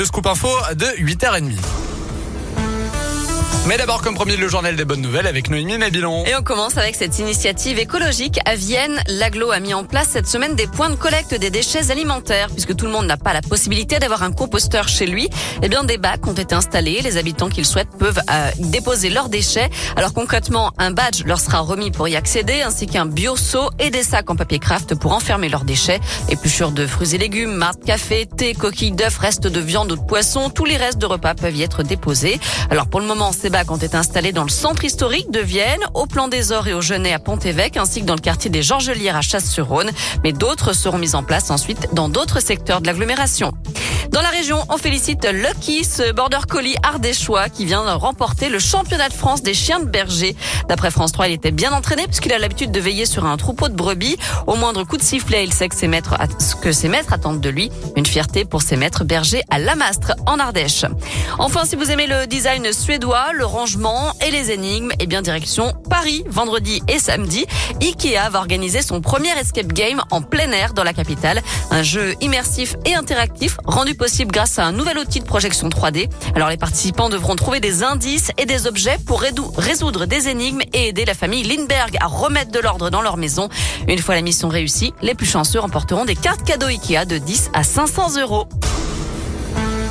Le scoop info de 8h30. Mais d'abord, comme promis, le journal des bonnes nouvelles avec Noémie Mabilon. Et on commence avec cette initiative écologique. À Vienne, l'aglo a mis en place cette semaine des points de collecte des déchets alimentaires. Puisque tout le monde n'a pas la possibilité d'avoir un composteur chez lui, eh bien, des bacs ont été installés. Les habitants qui le souhaitent peuvent euh, déposer leurs déchets. Alors concrètement, un badge leur sera remis pour y accéder, ainsi qu'un bio-seau et des sacs en papier craft pour enfermer leurs déchets. Épluchures de fruits et légumes, marques café, thé, coquilles d'œufs, restes de viande ou de poisson, tous les restes de repas peuvent y être déposés. Alors pour le moment, ces ont été installés dans le centre historique de Vienne, au Plan des Ors et au Genet à Pont-Évêque, ainsi que dans le quartier des Georgelières à Chasse-sur-Rhône. Mais d'autres seront mis en place ensuite dans d'autres secteurs de l'agglomération. Dans la région, on félicite Lucky, ce border collie ardéchois qui vient remporter le championnat de France des chiens de berger. D'après France 3, il était bien entraîné puisqu'il a l'habitude de veiller sur un troupeau de brebis. Au moindre coup de sifflet, il sait que ses maîtres, ce que ses maîtres attendent de lui. Une fierté pour ses maîtres bergers à Lamastre, en Ardèche. Enfin, si vous aimez le design suédois, le rangement et les énigmes, eh bien, direction Paris, vendredi et samedi. Ikea va organiser son premier escape game en plein air dans la capitale. Un jeu immersif et interactif rendu possible grâce à un nouvel outil de projection 3D. Alors les participants devront trouver des indices et des objets pour résoudre des énigmes et aider la famille Lindbergh à remettre de l'ordre dans leur maison. Une fois la mission réussie, les plus chanceux remporteront des cartes cadeaux Ikea de 10 à 500 euros.